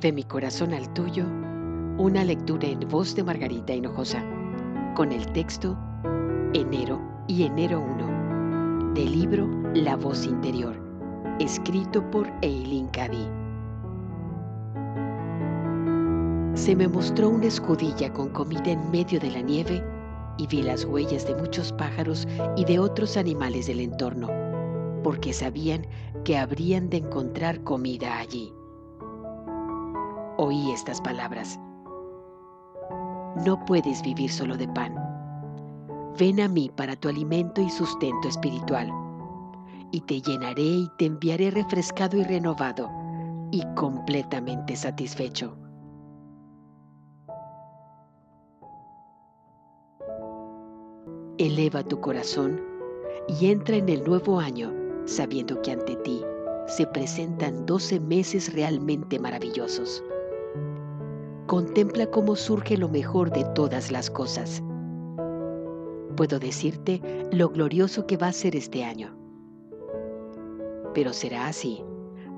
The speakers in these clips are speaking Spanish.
De mi corazón al tuyo, una lectura en voz de Margarita Hinojosa, con el texto Enero y Enero 1, del libro La voz interior, escrito por Eileen Cady. Se me mostró una escudilla con comida en medio de la nieve y vi las huellas de muchos pájaros y de otros animales del entorno, porque sabían que habrían de encontrar comida allí oí estas palabras. No puedes vivir solo de pan. Ven a mí para tu alimento y sustento espiritual, y te llenaré y te enviaré refrescado y renovado y completamente satisfecho. Eleva tu corazón y entra en el nuevo año sabiendo que ante ti se presentan 12 meses realmente maravillosos. Contempla cómo surge lo mejor de todas las cosas. Puedo decirte lo glorioso que va a ser este año. Pero será así,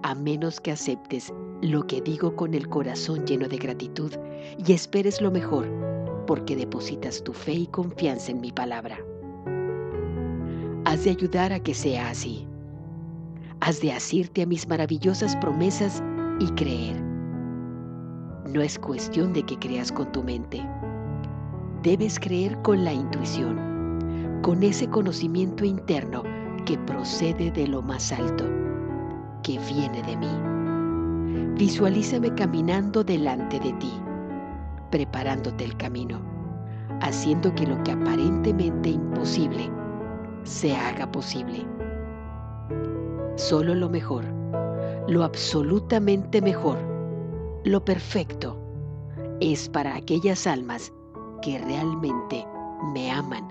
a menos que aceptes lo que digo con el corazón lleno de gratitud y esperes lo mejor, porque depositas tu fe y confianza en mi palabra. Has de ayudar a que sea así. Has de asirte a mis maravillosas promesas y creer no es cuestión de que creas con tu mente. Debes creer con la intuición, con ese conocimiento interno que procede de lo más alto, que viene de mí. Visualízame caminando delante de ti, preparándote el camino, haciendo que lo que aparentemente imposible se haga posible. Solo lo mejor, lo absolutamente mejor, lo perfecto es para aquellas almas que realmente me aman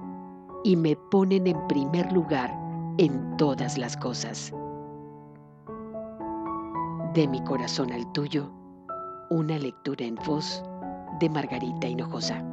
y me ponen en primer lugar en todas las cosas. De mi corazón al tuyo, una lectura en voz de Margarita Hinojosa.